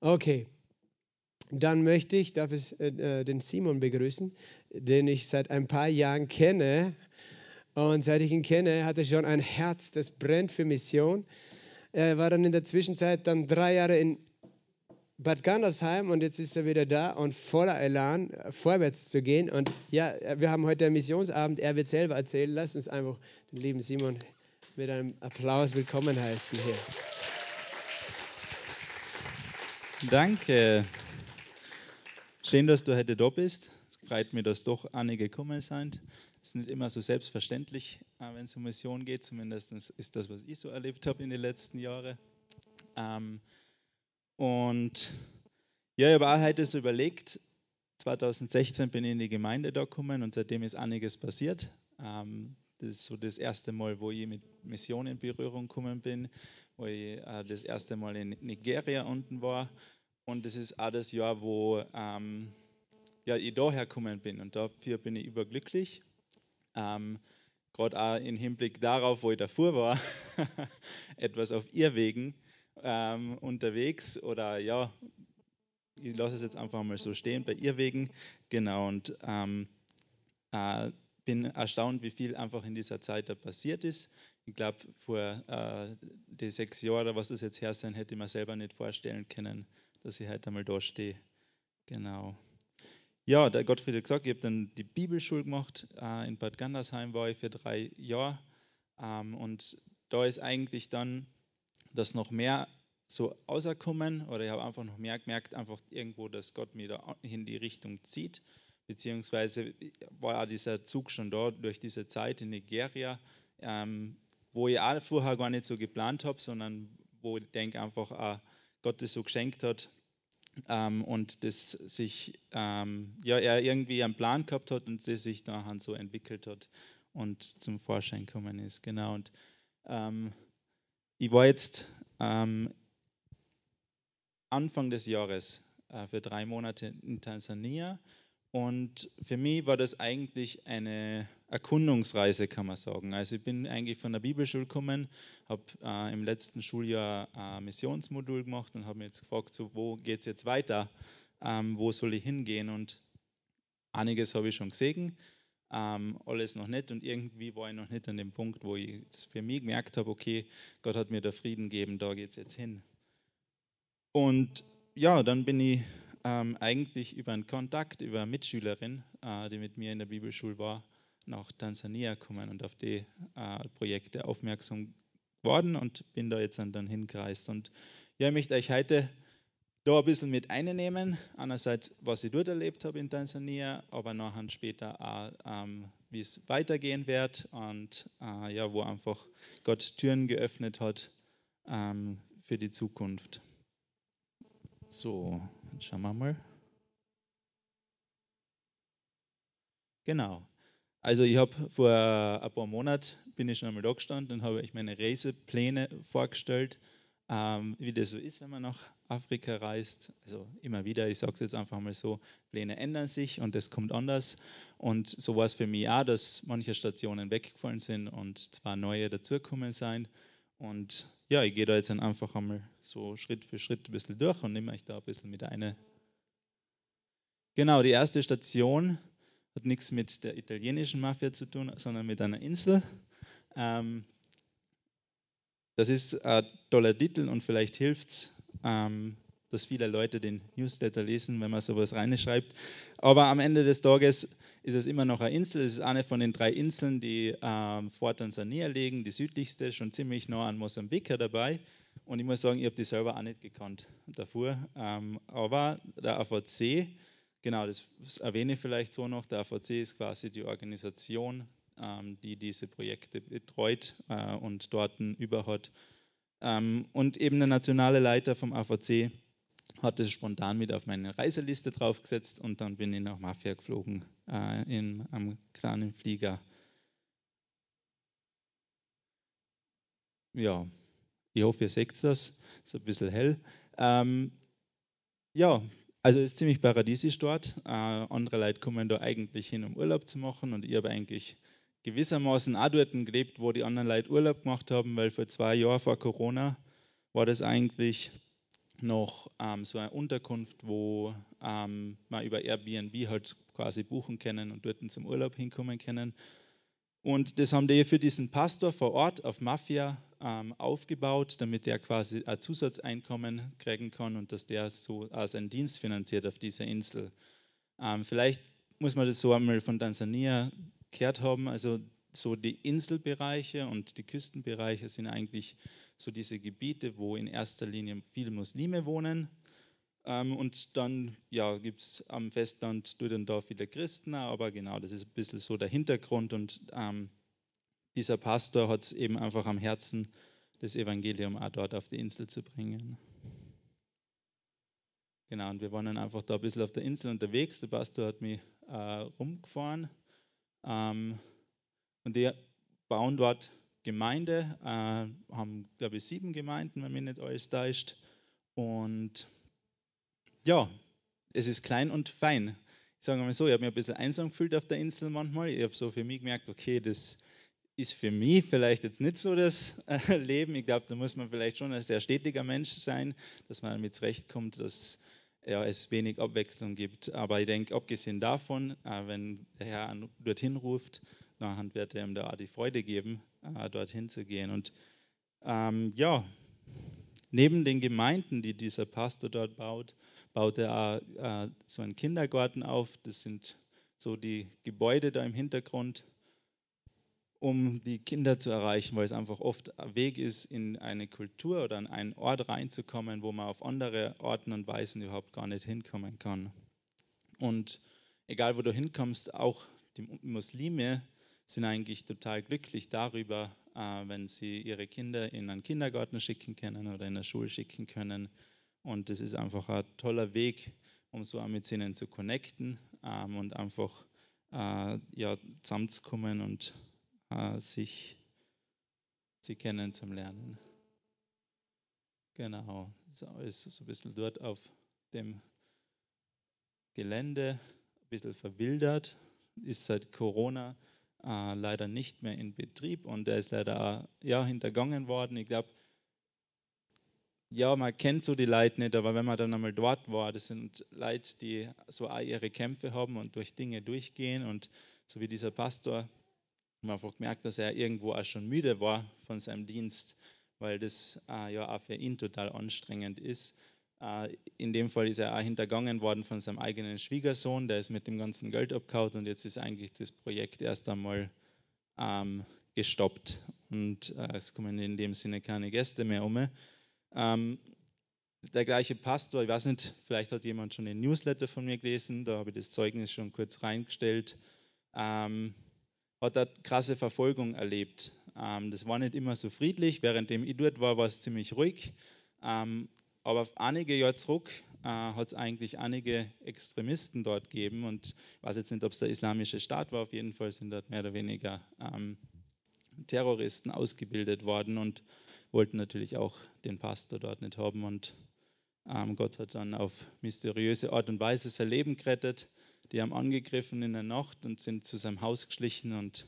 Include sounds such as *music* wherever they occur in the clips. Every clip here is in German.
Okay, dann möchte ich, darf ich äh, den Simon begrüßen, den ich seit ein paar Jahren kenne. Und seit ich ihn kenne, hat er schon ein Herz, das brennt für Mission. Er war dann in der Zwischenzeit dann drei Jahre in Bad Gandersheim und jetzt ist er wieder da und voller Elan, vorwärts zu gehen. Und ja, wir haben heute einen Missionsabend. Er wird selber erzählen. Lass uns einfach den lieben Simon mit einem Applaus willkommen heißen hier. Danke. Schön, dass du heute da bist. Es freut mich, dass doch einige gekommen sind. Es ist nicht immer so selbstverständlich, äh, wenn es um Mission geht. Zumindest ist das, was ich so erlebt habe in den letzten Jahren. Ähm, und ja, ich habe auch heute so überlegt, 2016 bin ich in die Gemeinde da gekommen und seitdem ist einiges passiert. Ähm, das ist so das erste Mal, wo ich mit Mission in Berührung gekommen bin, wo ich äh, das erste Mal in Nigeria unten war und es ist auch das Jahr, wo ähm, ja, ich daher gekommen bin. Und dafür bin ich überglücklich. Ähm, Gerade auch im Hinblick darauf, wo ich davor war, *laughs* etwas auf Irrwegen ähm, unterwegs. Oder ja, ich lasse es jetzt einfach mal so stehen, bei Irrwegen. Genau, und ähm, äh, bin erstaunt, wie viel einfach in dieser Zeit da passiert ist. Ich glaube, vor äh, die sechs Jahren, was das jetzt her sein, hätte ich mir selber nicht vorstellen können, dass ich heute einmal da stehe. Genau. Ja, der Gottfried hat gesagt, ich habe dann die Bibelschule gemacht. Äh, in Bad Gandersheim war ich für drei Jahre. Ähm, und da ist eigentlich dann das noch mehr so auserkommen oder ich habe einfach noch mehr gemerkt, einfach irgendwo, dass Gott mich da in die Richtung zieht. Beziehungsweise war auch dieser Zug schon da durch diese Zeit in Nigeria, ähm, wo ich auch vorher gar nicht so geplant habe, sondern wo ich denke einfach, ah, Gott das so geschenkt hat ähm, und das sich, ähm, ja, er irgendwie einen Plan gehabt hat und das sich nachher so entwickelt hat und zum Vorschein gekommen ist. Genau. Und ähm, ich war jetzt ähm, Anfang des Jahres äh, für drei Monate in Tansania und für mich war das eigentlich eine Erkundungsreise, kann man sagen. Also ich bin eigentlich von der Bibelschule gekommen, habe äh, im letzten Schuljahr ein Missionsmodul gemacht und habe mich jetzt gefragt, so, wo geht es jetzt weiter? Ähm, wo soll ich hingehen? Und einiges habe ich schon gesehen, ähm, alles noch nicht. Und irgendwie war ich noch nicht an dem Punkt, wo ich jetzt für mich gemerkt habe, okay, Gott hat mir da Frieden gegeben, da geht es jetzt hin. Und ja, dann bin ich ähm, eigentlich über einen Kontakt, über eine Mitschülerin, äh, die mit mir in der Bibelschule war, nach Tansania gekommen und auf die äh, Projekte aufmerksam geworden und bin da jetzt dann hingereist. Und ja, ich möchte euch heute da ein bisschen mit einnehmen. Einerseits, was ich dort erlebt habe in Tansania, aber nachher später auch, ähm, wie es weitergehen wird und äh, ja, wo einfach Gott Türen geöffnet hat ähm, für die Zukunft. So, schauen wir mal. Genau. Also ich habe vor ein paar Monaten bin ich schon einmal da gestanden und habe ich meine Reisepläne vorgestellt, ähm, wie das so ist, wenn man nach Afrika reist. Also immer wieder, ich sage es jetzt einfach mal so, Pläne ändern sich und es kommt anders. Und so war es für mich auch, dass manche Stationen weggefallen sind und zwar neue dazugekommen sind. Und ja, ich gehe da jetzt einfach einmal so Schritt für Schritt ein bisschen durch und nehme euch da ein bisschen mit eine. Genau, die erste Station hat nichts mit der italienischen Mafia zu tun, sondern mit einer Insel. Ähm, das ist ein toller Titel und vielleicht hilft es, ähm, dass viele Leute den Newsletter lesen, wenn man sowas reinschreibt. Aber am Ende des Tages ist es immer noch eine Insel. Es ist eine von den drei Inseln, die ähm, vor Tansania liegen, die südlichste, schon ziemlich nah an Mosambik dabei. Und ich muss sagen, ich habe die selber auch nicht gekannt davor. Ähm, aber der AVC, genau, das erwähne ich vielleicht so noch, der AVC ist quasi die Organisation, ähm, die diese Projekte betreut äh, und dort über hat. Ähm, und eben der nationale Leiter vom AVC hatte es spontan mit auf meine Reiseliste draufgesetzt und dann bin ich nach Mafia geflogen äh, in einem kleinen Flieger. Ja, ich hoffe, ihr seht das. Ist ein bisschen hell. Ähm, ja, also es ist ziemlich paradiesisch dort. Äh, andere Leute kommen da eigentlich hin, um Urlaub zu machen und ich habe eigentlich gewissermaßen auch dort gelebt, wo die anderen Leute Urlaub gemacht haben, weil vor zwei Jahren vor Corona war das eigentlich noch ähm, so eine Unterkunft, wo ähm, man über Airbnb halt quasi buchen können und dort zum Urlaub hinkommen können. Und das haben die für diesen Pastor vor Ort auf Mafia ähm, aufgebaut, damit er quasi ein Zusatzeinkommen kriegen kann und dass der so äh, seinen Dienst finanziert auf dieser Insel. Ähm, vielleicht muss man das so einmal von Tansania gehört haben. Also so die Inselbereiche und die Küstenbereiche sind eigentlich so diese Gebiete, wo in erster Linie viele Muslime wohnen. Ähm, und dann ja, gibt es am Festland durch den Dorf viele Christen, aber genau, das ist ein bisschen so der Hintergrund. Und ähm, dieser Pastor hat es eben einfach am Herzen, das Evangelium auch dort auf die Insel zu bringen. Genau, und wir waren dann einfach da ein bisschen auf der Insel unterwegs. Der Pastor hat mich äh, rumgefahren. Ähm, und die bauen dort Gemeinde, äh, haben, glaube ich, sieben Gemeinden, wenn mich nicht alles täuscht. Und ja, es ist klein und fein. Ich sage mal so, ich habe mich ein bisschen einsam gefühlt auf der Insel manchmal. Ich habe so für mich gemerkt, okay, das ist für mich vielleicht jetzt nicht so das äh, Leben. Ich glaube, da muss man vielleicht schon ein sehr stetiger Mensch sein, dass man damit zurechtkommt, dass ja, es wenig Abwechslung gibt. Aber ich denke, abgesehen davon, äh, wenn der Herr dorthin ruft, dann wird er ihm da auch die Freude geben, äh, dorthin zu gehen. Und ähm, ja, neben den Gemeinden, die dieser Pastor dort baut, baut er auch äh, so einen Kindergarten auf. Das sind so die Gebäude da im Hintergrund, um die Kinder zu erreichen, weil es einfach oft ein Weg ist, in eine Kultur oder an einen Ort reinzukommen, wo man auf andere Orten und Weisen überhaupt gar nicht hinkommen kann. Und egal, wo du hinkommst, auch die Muslime sind eigentlich total glücklich darüber, äh, wenn sie ihre Kinder in einen Kindergarten schicken können oder in eine Schule schicken können. Und das ist einfach ein toller Weg, um so mit ihnen zu connecten ähm, und einfach äh, ja, zusammenzukommen und äh, sich sie kennen zum Lernen. Genau, das ist so ein bisschen dort auf dem Gelände, ein bisschen verwildert, ist seit Corona äh, leider nicht mehr in Betrieb und er ist leider ja, hintergangen worden. Ich glaube, ja, man kennt so die Leute nicht, aber wenn man dann einmal dort war, das sind Leute, die so auch ihre Kämpfe haben und durch Dinge durchgehen und so wie dieser Pastor, man einfach gemerkt, dass er irgendwo auch schon müde war von seinem Dienst, weil das äh, ja auch für ihn total anstrengend ist. Äh, in dem Fall ist er auch hintergangen worden von seinem eigenen Schwiegersohn, der ist mit dem ganzen Geld abgehauen und jetzt ist eigentlich das Projekt erst einmal ähm, gestoppt und äh, es kommen in dem Sinne keine Gäste mehr um. Ähm, der gleiche Pastor, ich weiß nicht, vielleicht hat jemand schon den Newsletter von mir gelesen, da habe ich das Zeugnis schon kurz reingestellt, ähm, hat eine krasse Verfolgung erlebt. Ähm, das war nicht immer so friedlich, währenddem ich dort war, war es ziemlich ruhig. Ähm, aber einige Jahre zurück äh, hat es eigentlich einige Extremisten dort gegeben und ich weiß jetzt nicht, ob es der islamische Staat war, auf jeden Fall sind dort mehr oder weniger ähm, Terroristen ausgebildet worden und wollten natürlich auch den Pastor dort nicht haben und ähm, Gott hat dann auf mysteriöse Art und Weise sein Leben gerettet. Die haben angegriffen in der Nacht und sind zu seinem Haus geschlichen und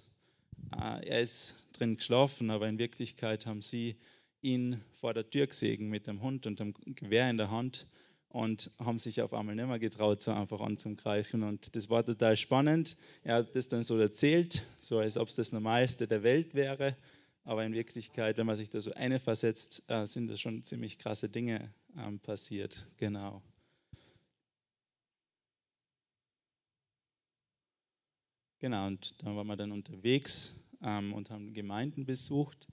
äh, er ist drin geschlafen, aber in Wirklichkeit haben sie ihn vor der Tür gesehen mit dem Hund und dem Gewehr in der Hand und haben sich auf einmal nicht mehr getraut, so einfach anzugreifen. Und das war total spannend. Er hat das dann so erzählt, so als ob es das Normalste der Welt wäre. Aber in Wirklichkeit, wenn man sich da so eine versetzt, äh, sind da schon ziemlich krasse Dinge ähm, passiert. Genau. Genau, und dann waren wir dann unterwegs ähm, und haben Gemeinden besucht.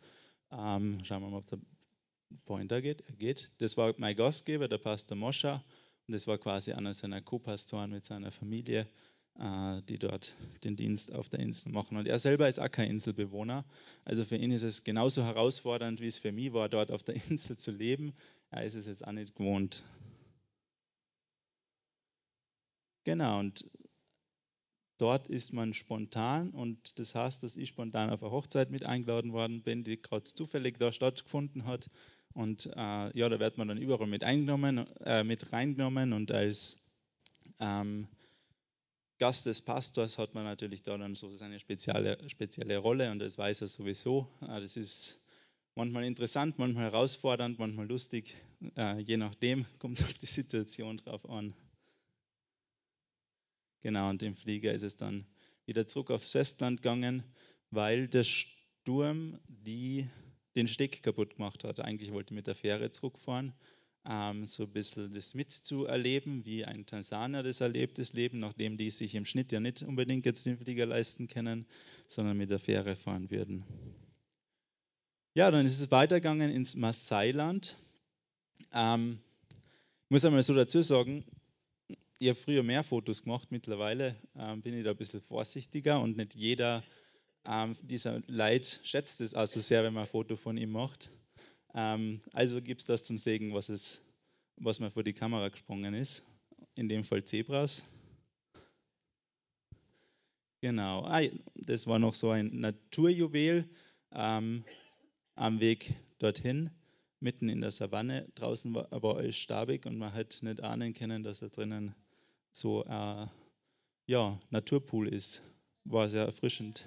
Ähm, schauen wir mal, ob der Pointer geht. Er geht. Das war mein Gastgeber, der Pastor Moscha. Und das war quasi einer seiner Co-Pastoren mit seiner Familie, äh, die dort den Dienst auf der Insel machen. Und er selber ist auch kein Inselbewohner. Also für ihn ist es genauso herausfordernd, wie es für mich war, dort auf der *laughs* Insel zu leben. Er ist es jetzt auch nicht gewohnt. Genau, und Dort ist man spontan und das heißt, dass ich spontan auf eine Hochzeit mit eingeladen worden bin, die gerade zufällig da stattgefunden hat. Und äh, ja, da wird man dann überall mit, eingenommen, äh, mit reingenommen und als ähm, Gast des Pastors hat man natürlich da dann so seine spezielle, spezielle Rolle und das weiß er sowieso. Äh, das ist manchmal interessant, manchmal herausfordernd, manchmal lustig äh, je nachdem, *laughs* kommt auf die Situation drauf an. Genau, und im Flieger ist es dann wieder zurück aufs Festland gegangen, weil der Sturm die, den Steg kaputt gemacht hat. Eigentlich wollte ich mit der Fähre zurückfahren, ähm, so ein bisschen das mitzuerleben, wie ein Tansanier das erlebt, das Leben, nachdem die sich im Schnitt ja nicht unbedingt jetzt den Flieger leisten können, sondern mit der Fähre fahren würden. Ja, dann ist es weitergegangen ins Maasai-Land. Ähm, ich muss einmal so dazu sagen, ich habe früher mehr Fotos gemacht, mittlerweile ähm, bin ich da ein bisschen vorsichtiger und nicht jeder ähm, dieser Leid schätzt es also sehr, wenn man ein Foto von ihm macht. Ähm, also gibt es das zum Segen, was, es, was mir vor die Kamera gesprungen ist. In dem Fall Zebras. Genau, ah, das war noch so ein Naturjuwel ähm, am Weg dorthin, mitten in der Savanne. Draußen war aber alles stabig und man hätte nicht ahnen können, dass da drinnen so ein äh, ja, Naturpool ist. War sehr erfrischend.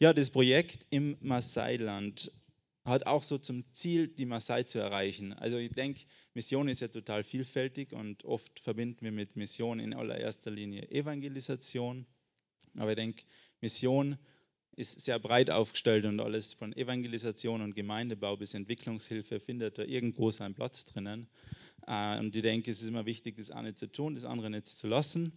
Ja, das Projekt im Maasai-Land hat auch so zum Ziel, die Maasai zu erreichen. Also ich denke, Mission ist ja total vielfältig und oft verbinden wir mit Mission in allererster Linie Evangelisation. Aber ich denke, Mission ist sehr breit aufgestellt und alles von Evangelisation und Gemeindebau bis Entwicklungshilfe findet da irgendwo seinen Platz drinnen. Äh, und ich denke, es ist immer wichtig, das eine zu tun, das andere nicht zu lassen.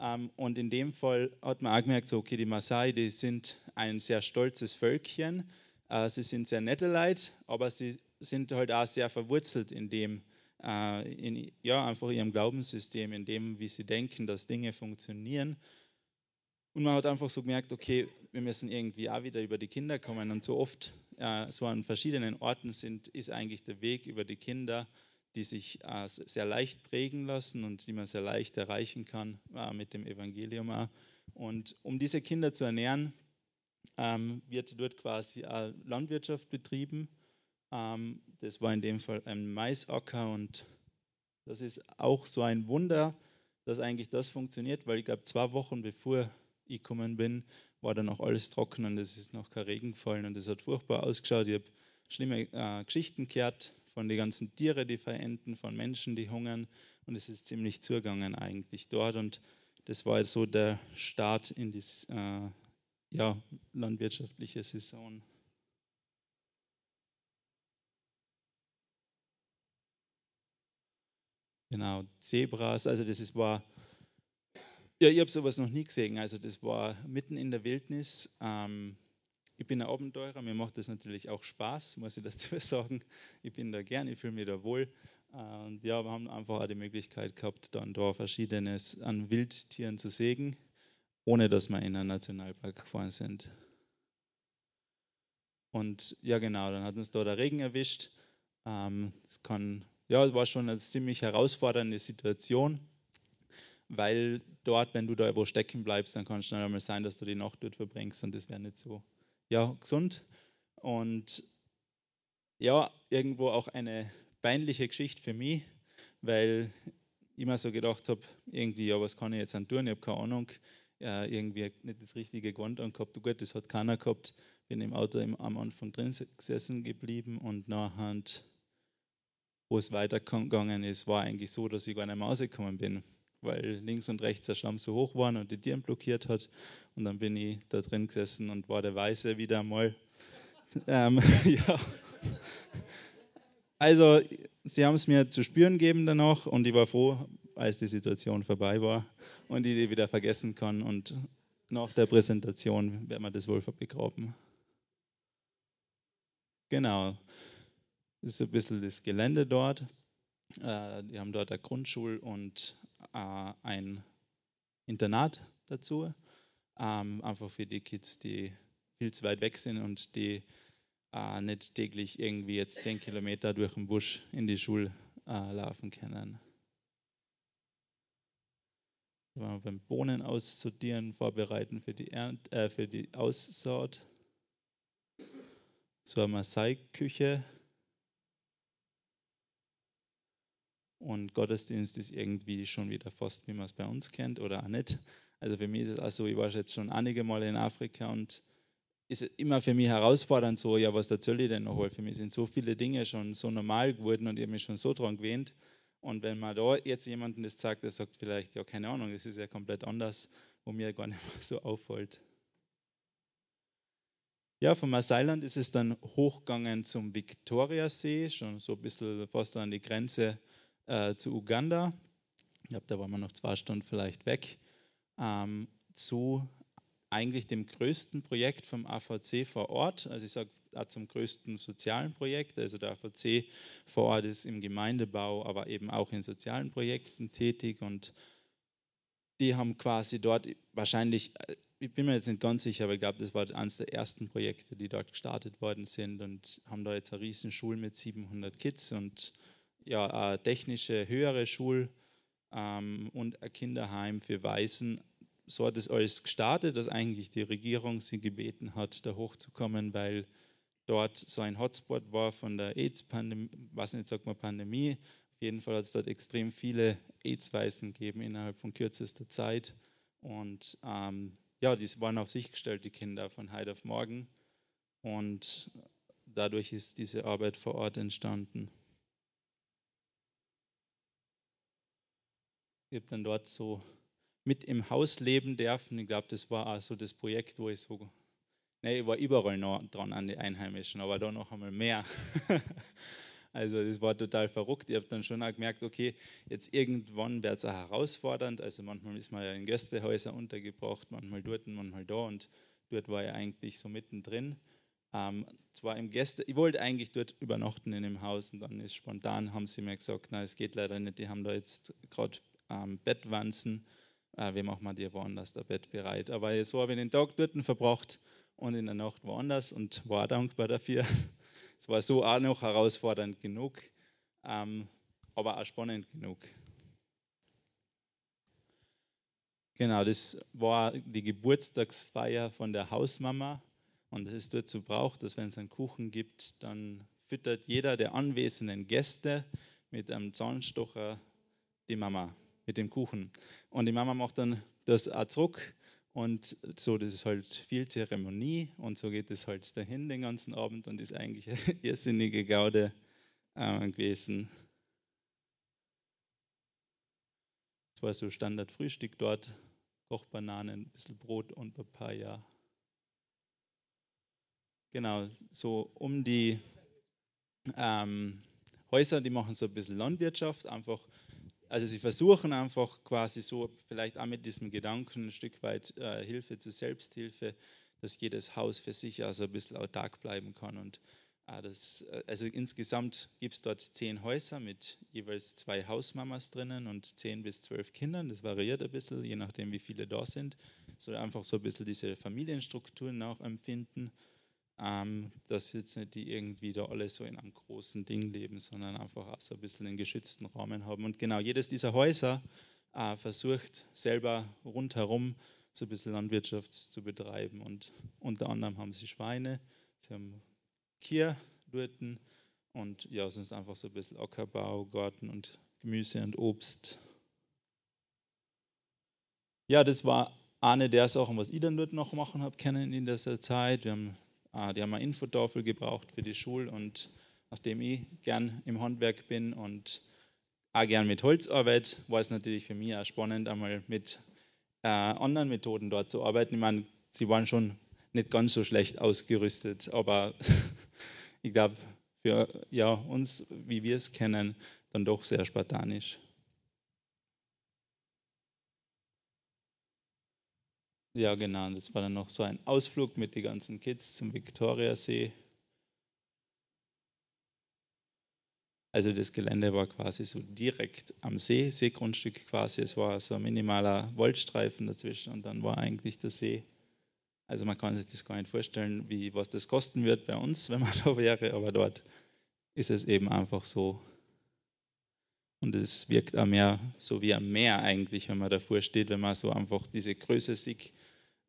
Ähm, und in dem Fall hat man auch gemerkt, okay, die Maasai, die sind ein sehr stolzes Völkchen. Äh, sie sind sehr nette Leute, aber sie sind halt auch sehr verwurzelt in dem, äh, in, ja, einfach ihrem Glaubenssystem, in dem, wie sie denken, dass Dinge funktionieren. Und man hat einfach so gemerkt, okay, wir müssen irgendwie auch wieder über die Kinder kommen. Und so oft äh, so an verschiedenen Orten sind, ist eigentlich der Weg über die Kinder die sich äh, sehr leicht prägen lassen und die man sehr leicht erreichen kann äh, mit dem Evangelium. Auch. Und um diese Kinder zu ernähren, ähm, wird dort quasi Landwirtschaft betrieben. Ähm, das war in dem Fall ein Maisacker und das ist auch so ein Wunder, dass eigentlich das funktioniert, weil ich glaube, zwei Wochen bevor ich gekommen bin, war dann noch alles trocken und es ist noch kein Regen gefallen und es hat furchtbar ausgeschaut. Ich habe schlimme äh, Geschichten gehört von den ganzen Tieren, die verenden, von Menschen, die hungern. Und es ist ziemlich zugegangen eigentlich dort. Und das war so der Start in die äh, ja, landwirtschaftliche Saison. Genau, Zebras, also das ist, war, ja, ich habe sowas noch nie gesehen. Also das war mitten in der Wildnis. Ähm, ich bin ein Abenteurer, mir macht das natürlich auch Spaß, *laughs* muss ich dazu sagen. Ich bin da gern, ich fühle mich da wohl. Und ja, wir haben einfach auch die Möglichkeit gehabt, dann da Verschiedenes an Wildtieren zu sägen, ohne dass wir in einen Nationalpark gefahren sind. Und ja, genau, dann hat uns da der Regen erwischt. Ähm, es kann, ja, es war schon eine ziemlich herausfordernde Situation, weil dort, wenn du da wo stecken bleibst, dann kann es schnell einmal sein, dass du die Nacht dort verbringst und das wäre nicht so ja, gesund und ja, irgendwo auch eine peinliche Geschichte für mich, weil ich mir so gedacht habe, irgendwie, ja, was kann ich jetzt an tun? Ich habe keine Ahnung, äh, irgendwie nicht das richtige Gewand angehabt. Gut, das hat keiner gehabt. Bin im Auto im, am Anfang drin gesessen geblieben und nachher, wo es weitergegangen ist, war eigentlich so, dass ich gar nicht mehr rausgekommen bin weil links und rechts der Schlamm so hoch war und die Tieren blockiert hat. Und dann bin ich da drin gesessen und war der Weiße wieder einmal. *laughs* Ähm, *laughs* ja. Also, sie haben es mir zu spüren gegeben danach und ich war froh, als die Situation vorbei war und ich die wieder vergessen kann. Und nach der Präsentation werden wir das wohl begraben. Genau. Das ist ein bisschen das Gelände dort. Äh, die haben dort eine Grundschule und ein Internat dazu, ähm, einfach für die Kids, die viel zu weit weg sind und die äh, nicht täglich irgendwie jetzt zehn Kilometer durch den Busch in die Schule äh, laufen können. beim Bohnen aussortieren, vorbereiten für die, Ernt, äh, für die Aussaat. Zur Maasai-Küche Und Gottesdienst ist irgendwie schon wieder fast, wie man es bei uns kennt oder auch nicht. Also für mich ist es also, ich war jetzt schon einige Male in Afrika und ist es immer für mich herausfordernd, so, ja, was erzähle ich denn noch? Weil für mich sind so viele Dinge schon so normal geworden und ich habe mich schon so dran gewöhnt. Und wenn man da jetzt jemanden das sagt, der sagt vielleicht, ja, keine Ahnung, das ist ja komplett anders, wo mir gar *laughs* nicht mehr so auffällt. Ja, vom Marseiland ist es dann hochgegangen zum Viktoriasee, schon so ein bisschen fast an die Grenze äh, zu Uganda. Ich glaube, da waren wir noch zwei Stunden vielleicht weg. Ähm, zu eigentlich dem größten Projekt vom AVC vor Ort. Also ich sage zum größten sozialen Projekt. Also der AVC vor Ort ist im Gemeindebau, aber eben auch in sozialen Projekten tätig und die haben quasi dort wahrscheinlich, äh, ich bin mir jetzt nicht ganz sicher, aber ich glaube, das war eines der ersten Projekte, die dort gestartet worden sind und haben da jetzt eine riesen Schule mit 700 Kids und ja, eine technische höhere Schule ähm, und ein Kinderheim für Waisen so hat es alles gestartet, dass eigentlich die Regierung sie gebeten hat, da hochzukommen, weil dort so ein Hotspot war von der AIDS-Pandemie, was nicht sagt man Pandemie. Auf jeden Fall hat es dort extrem viele AIDS-Weisen gegeben innerhalb von kürzester Zeit. Und ähm, ja, die waren auf sich gestellt, die Kinder von heute auf morgen. Und dadurch ist diese Arbeit vor Ort entstanden. Ich habe dann dort so mit im Haus leben dürfen. Ich glaube, das war auch so das Projekt, wo ich so, ne, ich war überall noch dran an die Einheimischen, aber da noch einmal mehr. *laughs* also das war total verrückt. Ich habe dann schon auch gemerkt, okay, jetzt irgendwann wird es auch herausfordernd. Also manchmal ist man ja in Gästehäusern untergebracht, manchmal dort, manchmal da und dort war ich eigentlich so mittendrin. Ähm, zwar im Gäste, ich wollte eigentlich dort übernachten in dem Haus und dann ist spontan, haben sie mir gesagt, na, es geht leider nicht, die haben da jetzt gerade ähm, Bettwanzen äh, wie machen wir dir woanders das Bett bereit. Aber so habe ich den Tag dort verbracht und in der Nacht woanders und war dankbar dafür. Es war so auch noch herausfordernd genug, ähm, aber auch spannend genug. Genau, das war die Geburtstagsfeier von der Hausmama und es ist dazu braucht, dass wenn es einen Kuchen gibt, dann füttert jeder der anwesenden Gäste mit einem Zahnstocher die Mama mit dem Kuchen. Und die Mama macht dann das auch zurück. Und so, das ist halt viel Zeremonie und so geht es halt dahin den ganzen Abend und ist eigentlich *laughs* eine irrsinnige Gaude äh, gewesen. Es war so Standardfrühstück dort, Kochbananen, ein bisschen Brot und Papaya. Genau, so um die ähm, Häuser, die machen so ein bisschen Landwirtschaft, einfach also sie versuchen einfach quasi so, vielleicht auch mit diesem Gedanken ein Stück weit äh, Hilfe zur Selbsthilfe, dass jedes Haus für sich also ein bisschen autark bleiben kann. Und äh, das, äh, also insgesamt gibt es dort zehn Häuser mit jeweils zwei Hausmamas drinnen und zehn bis zwölf Kindern. Das variiert ein bisschen, je nachdem, wie viele da sind. So einfach so ein bisschen diese Familienstrukturen auch empfinden ähm, dass jetzt nicht die irgendwie da alle so in einem großen Ding leben, sondern einfach auch so ein bisschen einen geschützten Rahmen haben. Und genau jedes dieser Häuser äh, versucht selber rundherum so ein bisschen Landwirtschaft zu betreiben. Und unter anderem haben sie Schweine, sie haben Kier dort und ja, sonst einfach so ein bisschen Ackerbau, Garten und Gemüse und Obst. Ja, das war eine der Sachen, was ich dann dort noch machen habe können in dieser Zeit. Wir haben die haben eine Infotafel gebraucht für die Schule und nachdem ich gern im Handwerk bin und auch gern mit Holz arbeite, war es natürlich für mich auch spannend, einmal mit äh, anderen Methoden dort zu arbeiten. Ich meine, sie waren schon nicht ganz so schlecht ausgerüstet, aber *laughs* ich glaube, für ja, uns, wie wir es kennen, dann doch sehr spartanisch. Ja, genau. Das war dann noch so ein Ausflug mit den ganzen Kids zum Viktoriasee. Also das Gelände war quasi so direkt am See, Seegrundstück quasi. Es war so ein minimaler Waldstreifen dazwischen und dann war eigentlich der See. Also man kann sich das gar nicht vorstellen, wie, was das kosten wird bei uns, wenn man *laughs* da wäre, aber dort ist es eben einfach so. Und es wirkt auch mehr so wie ein Meer eigentlich, wenn man davor steht, wenn man so einfach diese Größe sieht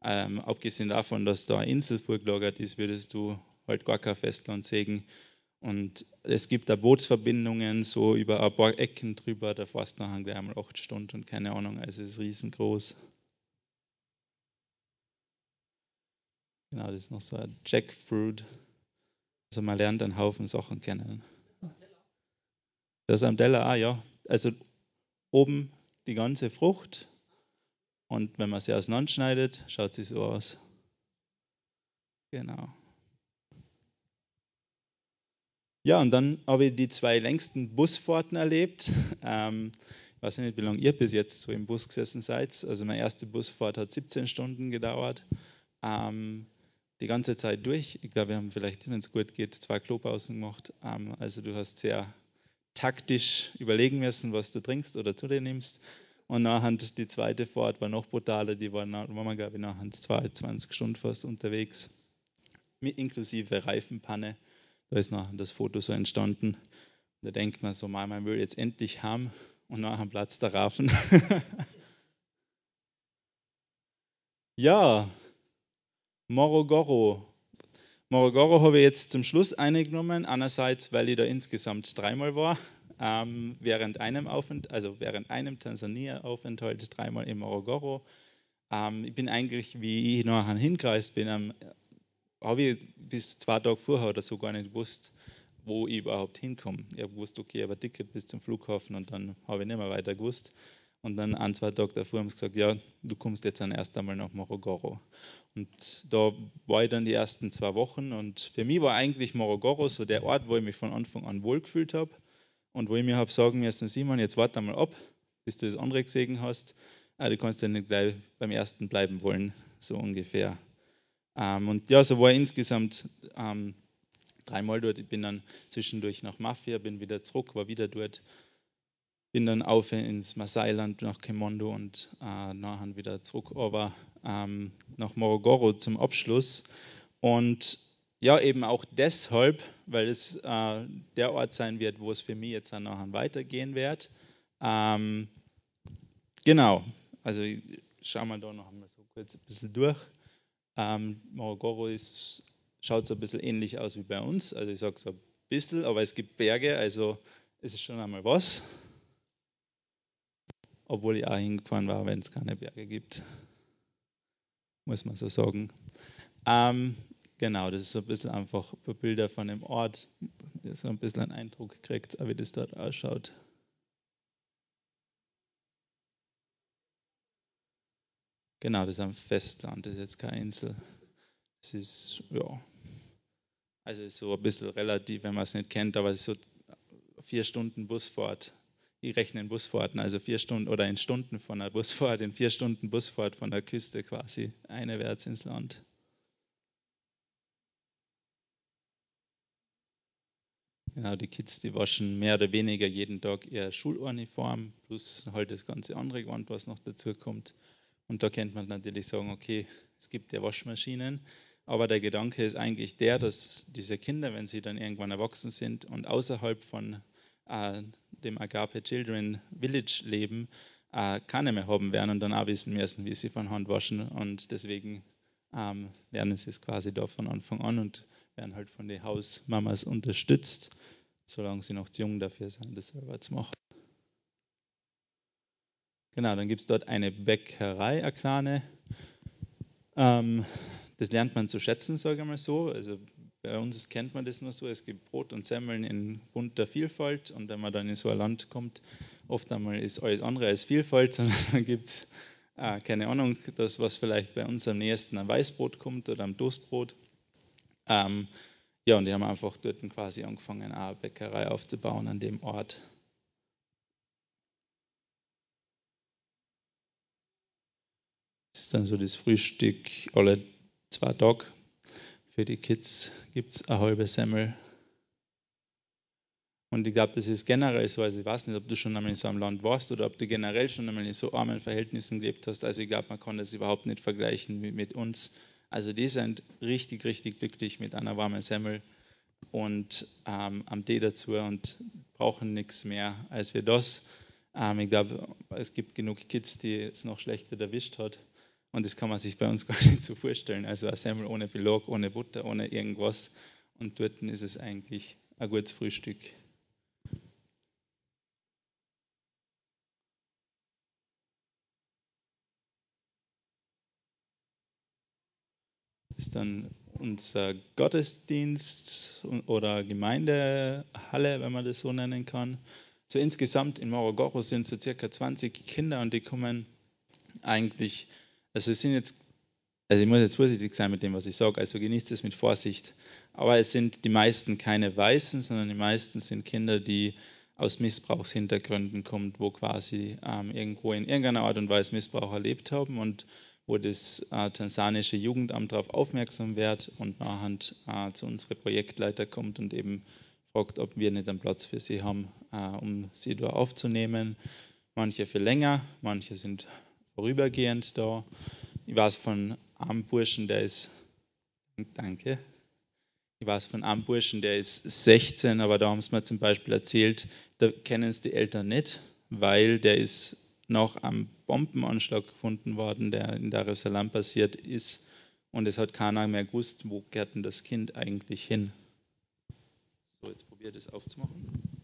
ähm, abgesehen davon, dass da eine Insel vorgelagert ist, würdest du halt gar kein Festland sehen. Und es gibt da Bootsverbindungen so über ein paar Ecken drüber, da fährst du nachher gleich einmal acht Stunden und keine Ahnung, also es ist riesengroß. Genau, das ist noch so ein Jackfruit. Also man lernt einen Haufen Sachen kennen. Das ist am Teller, ah ja. Also oben die ganze Frucht und wenn man sie auseinanderschneidet, schaut sie so aus. Genau. Ja, und dann habe ich die zwei längsten Busfahrten erlebt. Ähm, ich weiß nicht, wie lange ihr bis jetzt so im Bus gesessen seid. Also meine erste Busfahrt hat 17 Stunden gedauert. Ähm, die ganze Zeit durch. Ich glaube, wir haben vielleicht, wenn es gut geht, zwei Klopausen gemacht. Ähm, also du hast sehr taktisch überlegen müssen, was du trinkst oder zu dir nimmst. Und nachher die zweite Fahrt war noch brutaler. Die war, waren wir, glaube ich, nachher 22 Stunden fast unterwegs. Mit inklusive Reifenpanne. Da ist nachher das Foto so entstanden. Da denkt man so, man will jetzt endlich haben und nachher Platz der Rafen. *laughs* ja, Morogoro. Morogoro habe ich jetzt zum Schluss eingenommen. Einerseits, weil ich da insgesamt dreimal war, ähm, während einem Aufenthalt, also während einem Tansania-Aufenthalt dreimal in Morogoro. Ähm, ich bin eigentlich, wie ich nachher hingereist bin, ähm, habe ich bis zwei Tage vorher oder so gar nicht gewusst, wo ich überhaupt hinkomme. Ich habe gewusst, okay, aber Ticket bis zum Flughafen und dann habe ich nicht mehr weiter gewusst. Und dann ein, zwei Tage davor haben sie gesagt, ja, du kommst jetzt dann erst einmal nach Morogoro. Und da war ich dann die ersten zwei Wochen und für mich war eigentlich Morogoro so der Ort, wo ich mich von Anfang an wohlgefühlt habe und wo ich mir habe sagen müssen, Simon, jetzt warte mal ab, bis du das andere gesehen hast. Ah, du kannst ja nicht gleich beim ersten bleiben wollen, so ungefähr. Ähm, und ja, so war ich insgesamt ähm, dreimal dort. Ich bin dann zwischendurch nach Mafia, bin wieder zurück, war wieder dort. Bin dann auf ins Masailand nach Kemondo und äh, nachher wieder zurück, aber ähm, nach Morogoro zum Abschluss. Und ja, eben auch deshalb, weil es äh, der Ort sein wird, wo es für mich jetzt dann nachher weitergehen wird. Ähm, genau, also schauen wir da noch einmal so kurz ein bisschen durch. Ähm, Morogoro ist, schaut so ein bisschen ähnlich aus wie bei uns. Also ich sage so ein bisschen, aber es gibt Berge, also es ist schon einmal was. Obwohl ich auch hingefahren war, wenn es keine Berge gibt. Muss man so sagen. Ähm, genau, das ist so ein bisschen einfach ein paar Bilder von dem Ort, so ein bisschen einen Eindruck kriegt, wie das dort ausschaut. Genau, das ist ein Festland, das ist jetzt keine Insel. Es ist, ja, also so ein bisschen relativ, wenn man es nicht kennt, aber es ist so vier Stunden Busfahrt. Ich rechne in Busfahrten, also vier Stunden oder in Stunden von der Busfahrt, in vier Stunden Busfahrt von der Küste quasi einwärts ins Land. Genau, die Kids, die waschen mehr oder weniger jeden Tag ihre Schuluniform, plus halt das ganze andere Gewand, was noch dazu kommt. Und da könnte man natürlich sagen, okay, es gibt ja Waschmaschinen, aber der Gedanke ist eigentlich der, dass diese Kinder, wenn sie dann irgendwann erwachsen sind und außerhalb von äh, dem Agape Children Village leben, äh, keine mehr haben werden und dann auch wissen müssen, wie sie von Hand waschen. Und deswegen ähm, lernen sie es quasi da von Anfang an und werden halt von den Hausmamas unterstützt, solange sie noch zu jung dafür sind, das selber zu machen. Genau, dann gibt es dort eine Bäckerei, kleine. Ähm, das lernt man zu schätzen, sage ich mal so. Also bei uns kennt man das nur so, es gibt Brot und Semmeln in bunter Vielfalt und wenn man dann in so ein Land kommt, oft einmal ist alles andere als Vielfalt, *laughs* sondern dann gibt es, äh, keine Ahnung, das, was vielleicht bei uns am nächsten am Weißbrot kommt oder am Toastbrot. Ähm, ja, und die haben einfach dort quasi angefangen, eine Bäckerei aufzubauen an dem Ort. Das ist dann so das Frühstück alle zwei Tage. Für die Kids gibt es eine halbe Semmel. Und ich glaube, das ist generell so. Also ich weiß nicht, ob du schon einmal in so einem Land warst oder ob du generell schon einmal in so armen Verhältnissen gelebt hast. Also ich glaube, man kann das überhaupt nicht vergleichen mit, mit uns. Also die sind richtig, richtig glücklich mit einer warmen Semmel und ähm, am Tee dazu und brauchen nichts mehr als wir das. Ähm, ich glaube, es gibt genug Kids, die es noch schlechter erwischt hat. Und das kann man sich bei uns *laughs* gar nicht so vorstellen. Also ein Semmel ohne Belag, ohne Butter, ohne irgendwas. Und dort ist es eigentlich ein gutes Frühstück. Ist dann unser Gottesdienst oder Gemeindehalle, wenn man das so nennen kann. So insgesamt in Morogoro sind so circa 20 Kinder und die kommen eigentlich, also es sind jetzt, also ich muss jetzt vorsichtig sein mit dem, was ich sage, also genießt es mit Vorsicht. Aber es sind die meisten keine Weißen, sondern die meisten sind Kinder, die aus Missbrauchshintergründen kommen, wo quasi ähm, irgendwo in irgendeiner Art und Weise Missbrauch erlebt haben und wo das äh, tansanische Jugendamt darauf aufmerksam wird und nachher äh, zu unserem Projektleiter kommt und eben fragt, ob wir nicht einen Platz für sie haben, äh, um sie da aufzunehmen. Manche für länger, manche sind vorübergehend da. Ich weiß von einem Burschen, der ist, danke, ich weiß von einem Burschen, der ist 16, aber da haben sie mir zum Beispiel erzählt, da kennen es die Eltern nicht, weil der ist nach einem Bombenanschlag gefunden worden, der in Dar es Salaam passiert ist. Und es hat keiner mehr gewusst, wo geht denn das Kind eigentlich hin. So, jetzt probiere das aufzumachen.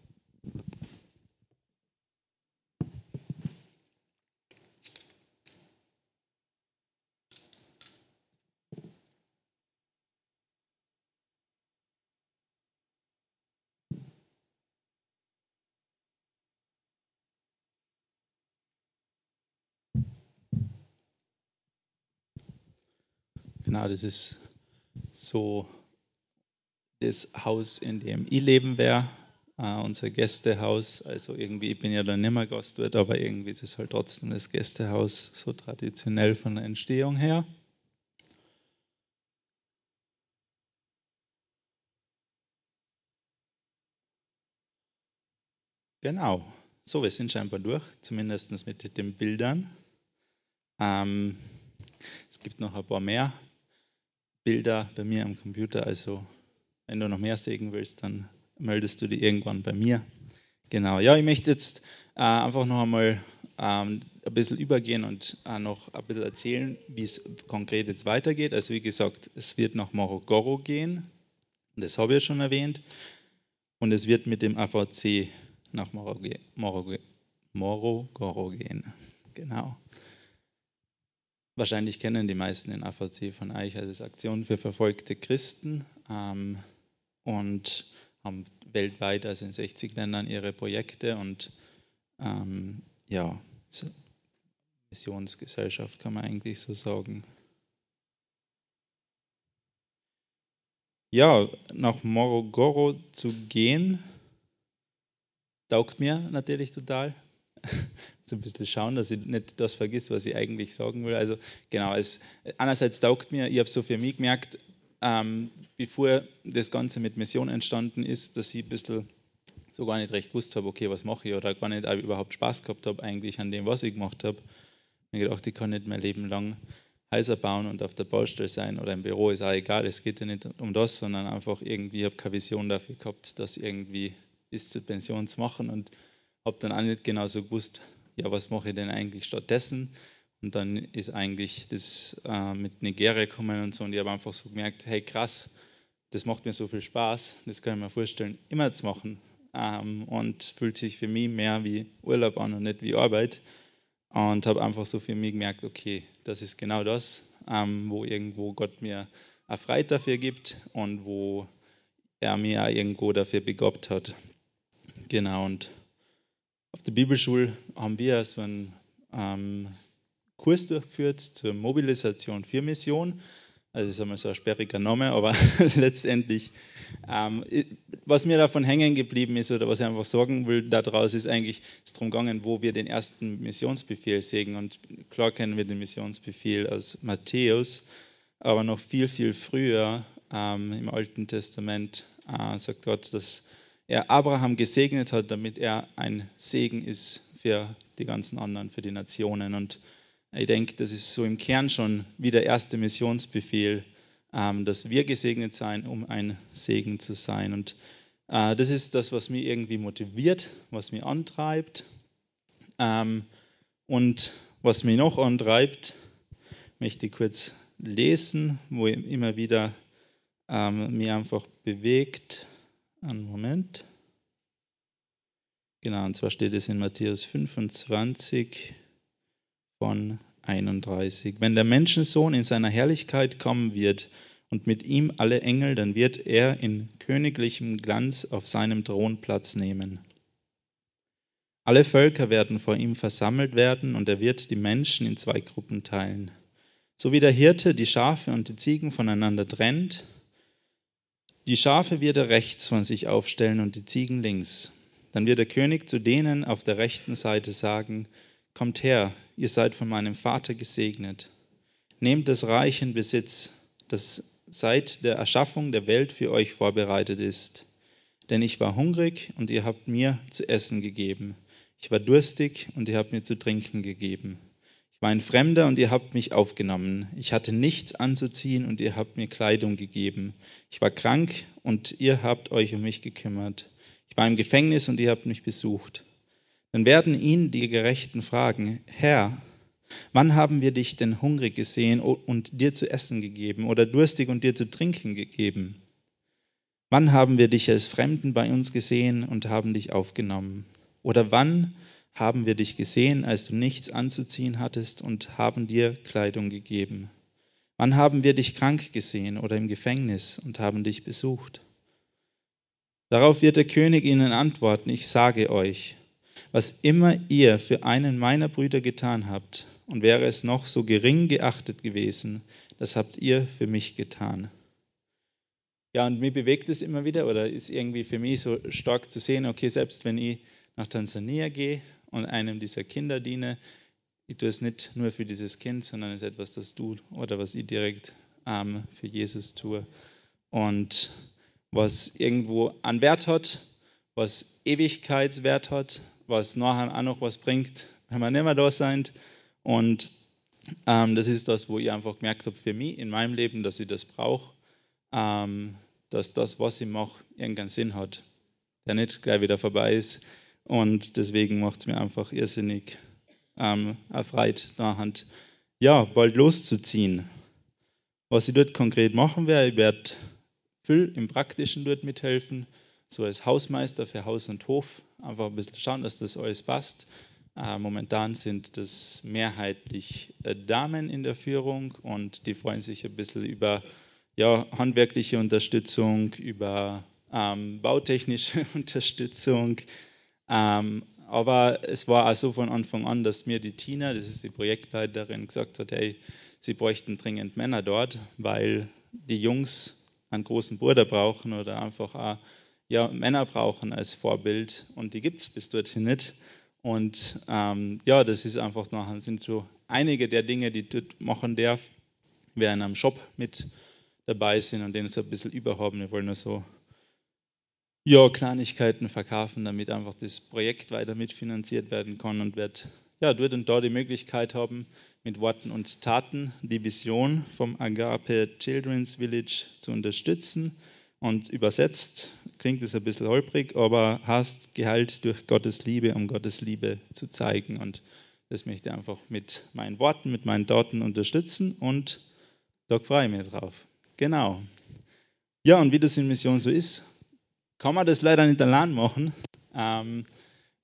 Genau, das ist so das Haus, in dem ich leben werde, äh, unser Gästehaus. Also irgendwie, ich bin ja dann nicht mehr Gastwirt, aber irgendwie ist es halt trotzdem das Gästehaus, so traditionell von der Entstehung her. Genau, so, wir sind scheinbar durch, zumindest mit den Bildern. Ähm, es gibt noch ein paar mehr Bilder bei mir am Computer. Also wenn du noch mehr sehen willst, dann meldest du dich irgendwann bei mir. Genau, ja, ich möchte jetzt äh, einfach noch einmal ähm, ein bisschen übergehen und äh, noch ein bisschen erzählen, wie es konkret jetzt weitergeht. Also wie gesagt, es wird nach Morogoro gehen, das habe ich schon erwähnt, und es wird mit dem AVC nach Morogoro gehen. Genau. Wahrscheinlich kennen die meisten den AVC von euch als Aktion für verfolgte Christen ähm, und haben weltweit, also in 60 Ländern, ihre Projekte und ähm, ja, Missionsgesellschaft kann man eigentlich so sagen. Ja, nach Morogoro zu gehen, taugt mir natürlich total *laughs* so ein bisschen schauen, dass ich nicht das vergisst, was ich eigentlich sagen will. Also genau, es, einerseits taugt mir, ich habe so für mich gemerkt, ähm, bevor das Ganze mit Mission entstanden ist, dass ich ein bisschen so gar nicht recht gewusst habe, okay, was mache ich oder gar nicht überhaupt Spaß gehabt habe eigentlich an dem, was ich gemacht habe. Ich habe gedacht, ich kann nicht mein Leben lang Häuser bauen und auf der Baustelle sein oder im Büro, ist auch egal, es geht ja nicht um das, sondern einfach irgendwie, ich habe keine Vision dafür gehabt, das irgendwie bis zur Pension zu machen und habe dann auch nicht genau so gewusst, ja, was mache ich denn eigentlich stattdessen? Und dann ist eigentlich das äh, mit Nigeria gekommen und so. Und ich habe einfach so gemerkt, hey krass, das macht mir so viel Spaß, das kann ich mir vorstellen, immer zu machen. Ähm, und fühlt sich für mich mehr wie Urlaub an und nicht wie Arbeit. Und habe einfach so für mich gemerkt, okay, das ist genau das, ähm, wo irgendwo Gott mir eine Freiheit dafür gibt und wo er mir auch irgendwo dafür begabt hat. Genau, und auf der Bibelschule haben wir so einen ähm, Kurs durchgeführt zur Mobilisation für Mission. Also das ist einmal so ein sperriger Name, aber *laughs* letztendlich, ähm, was mir davon hängen geblieben ist oder was ich einfach sagen will daraus, ist eigentlich es darum gegangen, wo wir den ersten Missionsbefehl sehen. Und klar kennen wir den Missionsbefehl aus Matthäus, aber noch viel, viel früher ähm, im Alten Testament äh, sagt Gott, dass er Abraham gesegnet hat, damit er ein Segen ist für die ganzen anderen, für die Nationen. Und ich denke, das ist so im Kern schon wie der erste Missionsbefehl, ähm, dass wir gesegnet sein, um ein Segen zu sein. Und äh, das ist das, was mich irgendwie motiviert, was mich antreibt. Ähm, und was mich noch antreibt, möchte ich kurz lesen, wo immer wieder ähm, mir einfach bewegt. Einen Moment. Genau, und zwar steht es in Matthäus 25 von 31. Wenn der Menschensohn in seiner Herrlichkeit kommen wird und mit ihm alle Engel, dann wird er in königlichem Glanz auf seinem Thron Platz nehmen. Alle Völker werden vor ihm versammelt werden und er wird die Menschen in zwei Gruppen teilen. So wie der Hirte die Schafe und die Ziegen voneinander trennt, die Schafe wird er rechts von sich aufstellen und die Ziegen links. Dann wird der König zu denen auf der rechten Seite sagen, Kommt her, ihr seid von meinem Vater gesegnet. Nehmt das Reich in Besitz, das seit der Erschaffung der Welt für euch vorbereitet ist. Denn ich war hungrig und ihr habt mir zu essen gegeben. Ich war durstig und ihr habt mir zu trinken gegeben. War ein Fremder und ihr habt mich aufgenommen. Ich hatte nichts anzuziehen und ihr habt mir Kleidung gegeben. Ich war krank und ihr habt euch um mich gekümmert. Ich war im Gefängnis und ihr habt mich besucht. Dann werden ihn die Gerechten fragen, Herr, wann haben wir dich denn hungrig gesehen und dir zu essen gegeben oder durstig und dir zu trinken gegeben? Wann haben wir dich als Fremden bei uns gesehen und haben dich aufgenommen? Oder wann haben wir dich gesehen, als du nichts anzuziehen hattest und haben dir Kleidung gegeben? Wann haben wir dich krank gesehen oder im Gefängnis und haben dich besucht? Darauf wird der König ihnen antworten, ich sage euch, was immer ihr für einen meiner Brüder getan habt, und wäre es noch so gering geachtet gewesen, das habt ihr für mich getan. Ja, und mir bewegt es immer wieder oder ist irgendwie für mich so stark zu sehen, okay, selbst wenn ich nach Tansania gehe und einem dieser Kinder diene, ich tue es nicht nur für dieses Kind, sondern es ist etwas, das du oder was ich direkt ähm, für Jesus tue. Und was irgendwo an Wert hat, was Ewigkeitswert hat, was nachher auch noch was bringt, wenn wir nicht mehr da sind. Und ähm, das ist das, wo ich einfach gemerkt habe für mich in meinem Leben, dass ich das brauche, ähm, dass das, was ich mache, irgendeinen Sinn hat, der nicht gleich wieder vorbei ist. Und deswegen macht es mir einfach irrsinnig ähm, erfreut, nachher ja, bald loszuziehen. Was ich dort konkret machen werde, ich werde viel im Praktischen dort mithelfen, so als Hausmeister für Haus und Hof, einfach ein bisschen schauen, dass das alles passt. Äh, momentan sind das mehrheitlich äh, Damen in der Führung und die freuen sich ein bisschen über ja, handwerkliche Unterstützung, über ähm, bautechnische *laughs* Unterstützung. Ähm, aber es war also von Anfang an, dass mir die Tina, das ist die Projektleiterin, gesagt hat, hey, sie bräuchten dringend Männer dort, weil die Jungs einen großen Bruder brauchen oder einfach auch, ja, Männer brauchen als Vorbild und die gibt es bis dorthin nicht. Und ähm, ja, das ist einfach nachher, sind so einige der Dinge, die dort machen darf, wer in einem Shop mit dabei sind und denen so ein bisschen überhaben. Wir wollen nur so ja, Kleinigkeiten verkaufen, damit einfach das Projekt weiter mitfinanziert werden kann und wird ja, dort und da die Möglichkeit haben, mit Worten und Taten die Vision vom Agape Children's Village zu unterstützen. Und übersetzt klingt es ein bisschen holprig, aber heißt Gehalt durch Gottes Liebe, um Gottes Liebe zu zeigen. Und das möchte ich einfach mit meinen Worten, mit meinen Taten unterstützen und da freue ich mich drauf. Genau. Ja, und wie das in Mission so ist, kann man das leider nicht allein machen ähm,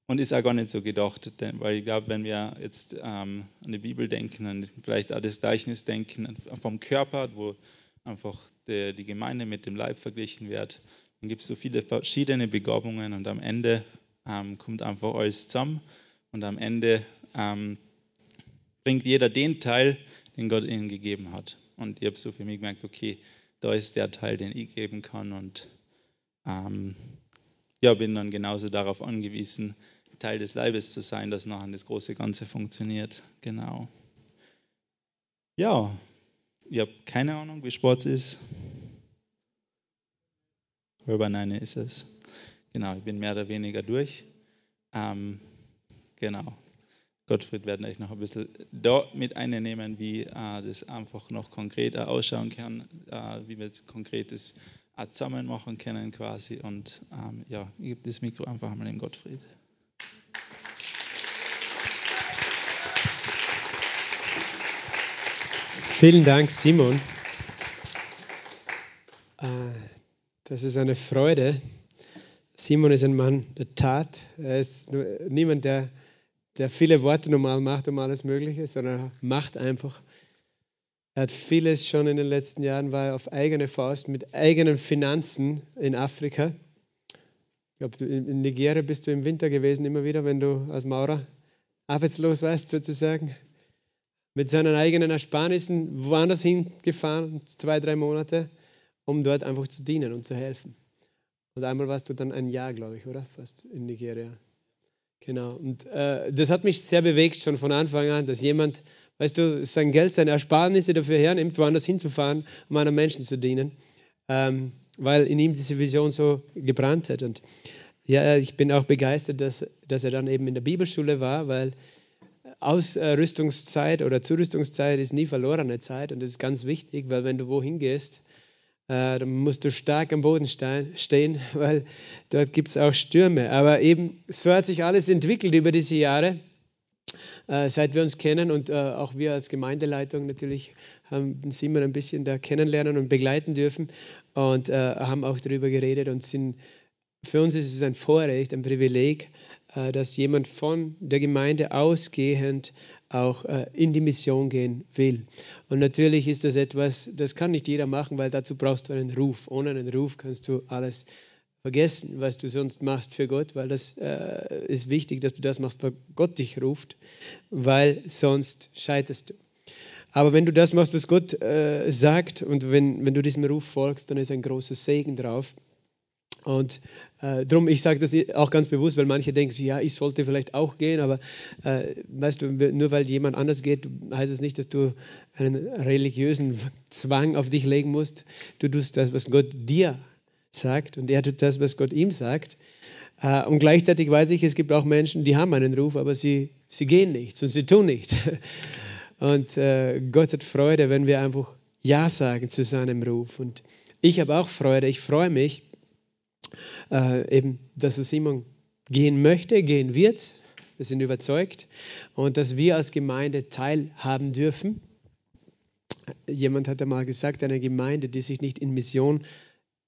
und ist auch gar nicht so gedacht, denn, weil ich glaube, wenn wir jetzt ähm, an die Bibel denken und vielleicht auch das Gleichnis denken vom Körper, wo einfach die, die Gemeinde mit dem Leib verglichen wird, dann gibt es so viele verschiedene Begabungen und am Ende ähm, kommt einfach alles zusammen und am Ende ähm, bringt jeder den Teil, den Gott ihnen gegeben hat. Und ich habe so für mich gemerkt, okay, da ist der Teil, den ich geben kann und ähm, ja, bin dann genauso darauf angewiesen, Teil des Leibes zu sein, dass nachher das große Ganze funktioniert. Genau. Ja, ich habe keine Ahnung, wie Sport ist. Über nein ist es. Genau, ich bin mehr oder weniger durch. Ähm, genau. Gottfried werden euch noch ein bisschen da mit einnehmen, wie äh, das einfach noch konkreter ausschauen kann, äh, wie wir jetzt konkretes auch zusammen machen können quasi. Und ähm, ja, ich gebe das Mikro einfach mal in Gottfried. Vielen Dank, Simon. Äh, das ist eine Freude. Simon ist ein Mann der Tat. Er ist niemand, der der viele Worte normal macht um alles Mögliche, sondern er macht einfach. Er hat vieles schon in den letzten Jahren, war auf eigene Faust mit eigenen Finanzen in Afrika. Ich glaube, in Nigeria bist du im Winter gewesen, immer wieder, wenn du als Maurer arbeitslos warst, sozusagen. Mit seinen eigenen Ersparnissen woanders hingefahren, zwei, drei Monate, um dort einfach zu dienen und zu helfen. Und einmal warst du dann ein Jahr, glaube ich, oder? Fast in Nigeria. Genau. Und äh, das hat mich sehr bewegt schon von Anfang an, dass jemand, weißt du, sein Geld, seine Ersparnisse dafür hernimmt, woanders hinzufahren, um anderen Menschen zu dienen, ähm, weil in ihm diese Vision so gebrannt hat. Und ja, ich bin auch begeistert, dass, dass er dann eben in der Bibelschule war, weil Ausrüstungszeit oder Zurüstungszeit ist nie verlorene Zeit und das ist ganz wichtig, weil wenn du wohin gehst, äh, dann musst du stark am Boden stehen, *laughs* weil dort gibt es auch Stürme. Aber eben, so hat sich alles entwickelt über diese Jahre, äh, seit wir uns kennen und äh, auch wir als Gemeindeleitung natürlich haben Simon ein bisschen da kennenlernen und begleiten dürfen und haben auch darüber geredet und sind, für uns ist es ein Vorrecht, ein Privileg, dass jemand von der Gemeinde ausgehend auch äh, in die Mission gehen will. Und natürlich ist das etwas, das kann nicht jeder machen, weil dazu brauchst du einen Ruf. Ohne einen Ruf kannst du alles vergessen, was du sonst machst für Gott, weil das äh, ist wichtig, dass du das machst, weil Gott dich ruft, weil sonst scheiterst du. Aber wenn du das machst, was Gott äh, sagt und wenn, wenn du diesem Ruf folgst, dann ist ein großer Segen drauf. Und äh, darum, ich sage das auch ganz bewusst, weil manche denken, ja, ich sollte vielleicht auch gehen, aber äh, weißt du, nur weil jemand anders geht, heißt es nicht, dass du einen religiösen Zwang auf dich legen musst. Du tust das, was Gott dir sagt und er tut das, was Gott ihm sagt. Äh, und gleichzeitig weiß ich, es gibt auch Menschen, die haben einen Ruf, aber sie, sie gehen nicht und sie tun nicht. *laughs* Und äh, Gott hat Freude, wenn wir einfach Ja sagen zu seinem Ruf. Und ich habe auch Freude, ich freue mich, äh, eben, dass Simon gehen möchte, gehen wird. Wir sind überzeugt. Und dass wir als Gemeinde teilhaben dürfen. Jemand hat einmal gesagt, eine Gemeinde, die sich nicht in Mission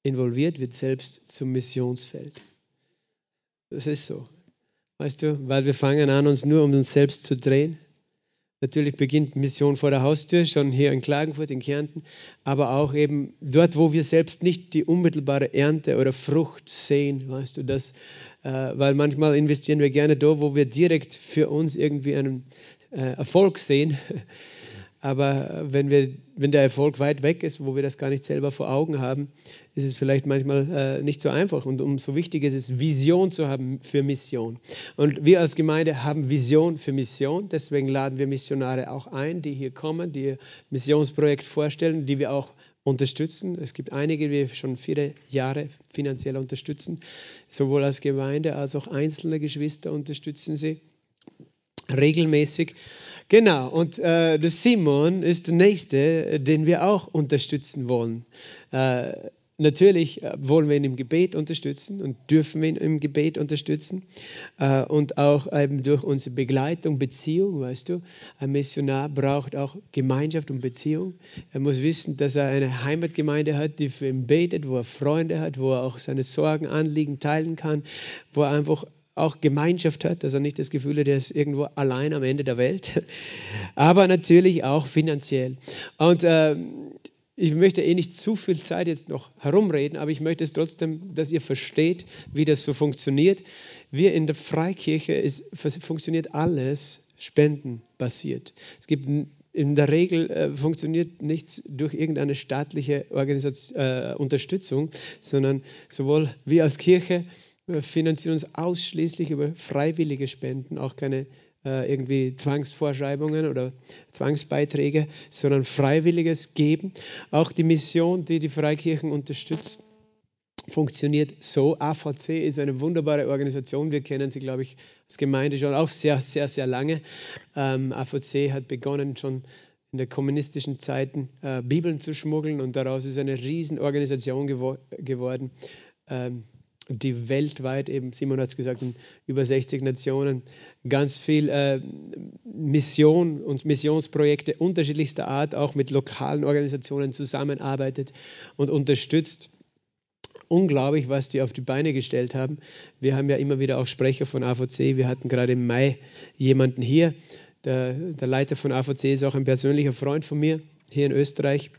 involviert, wird selbst zum Missionsfeld. Das ist so. Weißt du, weil wir fangen an, uns nur um uns selbst zu drehen. Natürlich beginnt Mission vor der Haustür, schon hier in Klagenfurt, in Kärnten, aber auch eben dort, wo wir selbst nicht die unmittelbare Ernte oder Frucht sehen, weißt du, das, äh, weil manchmal investieren wir gerne da, wo wir direkt für uns irgendwie einen äh, Erfolg sehen. Aber wenn, wir, wenn der Erfolg weit weg ist, wo wir das gar nicht selber vor Augen haben, ist es vielleicht manchmal äh, nicht so einfach. Und umso wichtiger ist es, Vision zu haben für Mission. Und wir als Gemeinde haben Vision für Mission. Deswegen laden wir Missionare auch ein, die hier kommen, die ihr Missionsprojekt vorstellen, die wir auch unterstützen. Es gibt einige, die wir schon viele Jahre finanziell unterstützen. Sowohl als Gemeinde als auch einzelne Geschwister unterstützen sie regelmäßig. Genau, und äh, der Simon ist der Nächste, den wir auch unterstützen wollen. Äh, natürlich äh, wollen wir ihn im Gebet unterstützen und dürfen wir ihn im Gebet unterstützen äh, und auch eben durch unsere Begleitung, Beziehung, weißt du. Ein Missionar braucht auch Gemeinschaft und Beziehung. Er muss wissen, dass er eine Heimatgemeinde hat, die für ihn betet, wo er Freunde hat, wo er auch seine Sorgen, Anliegen teilen kann, wo er einfach auch Gemeinschaft hat, dass er nicht das Gefühl hat, er ist irgendwo allein am Ende der Welt, *laughs* aber natürlich auch finanziell. Und äh, ich möchte eh nicht zu viel Zeit jetzt noch herumreden, aber ich möchte es trotzdem, dass ihr versteht, wie das so funktioniert. Wir in der Freikirche ist, funktioniert alles spendenbasiert. Es gibt in der Regel äh, funktioniert nichts durch irgendeine staatliche Organisation, äh, Unterstützung, sondern sowohl wir als Kirche wir finanzieren uns ausschließlich über freiwillige Spenden, auch keine äh, irgendwie Zwangsvorschreibungen oder Zwangsbeiträge, sondern freiwilliges Geben. Auch die Mission, die die Freikirchen unterstützt, funktioniert so. AVC ist eine wunderbare Organisation. Wir kennen sie, glaube ich, als Gemeinde schon auch sehr, sehr, sehr lange. Ähm, AVC hat begonnen schon in der kommunistischen Zeiten äh, Bibeln zu schmuggeln und daraus ist eine Riesenorganisation gewo geworden. Ähm, die weltweit, eben Simon hat es gesagt, in über 60 Nationen ganz viel äh, Mission und Missionsprojekte unterschiedlichster Art auch mit lokalen Organisationen zusammenarbeitet und unterstützt. unglaublich, was die auf die Beine gestellt haben. Wir haben ja immer wieder auch Sprecher von AVC. Wir hatten gerade im Mai jemanden hier. Der, der Leiter von AVC ist auch ein persönlicher Freund von mir hier in Österreich.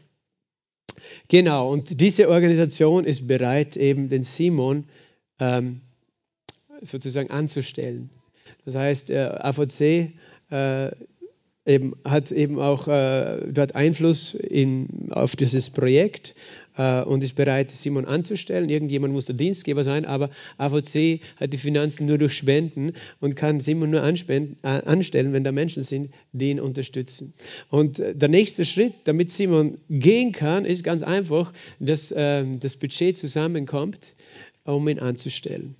Genau, und diese Organisation ist bereit, eben den Simon ähm, sozusagen anzustellen. Das heißt, äh, AVC äh, eben, hat eben auch äh, dort Einfluss in, auf dieses Projekt äh, und ist bereit, Simon anzustellen. Irgendjemand muss der Dienstgeber sein, aber AVC hat die Finanzen nur durch Spenden und kann Simon nur äh, anstellen, wenn da Menschen sind, die ihn unterstützen. Und äh, der nächste Schritt, damit Simon gehen kann, ist ganz einfach, dass ähm, das Budget zusammenkommt, um ihn anzustellen.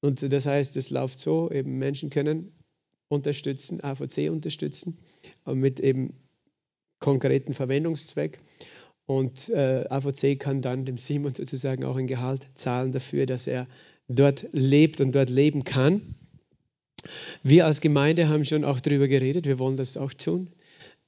Und das heißt, es läuft so, eben Menschen können unterstützen, AVC unterstützen, mit eben konkreten Verwendungszweck. Und äh, AVC kann dann dem Simon sozusagen auch ein Gehalt zahlen dafür, dass er dort lebt und dort leben kann. Wir als Gemeinde haben schon auch darüber geredet, wir wollen das auch tun.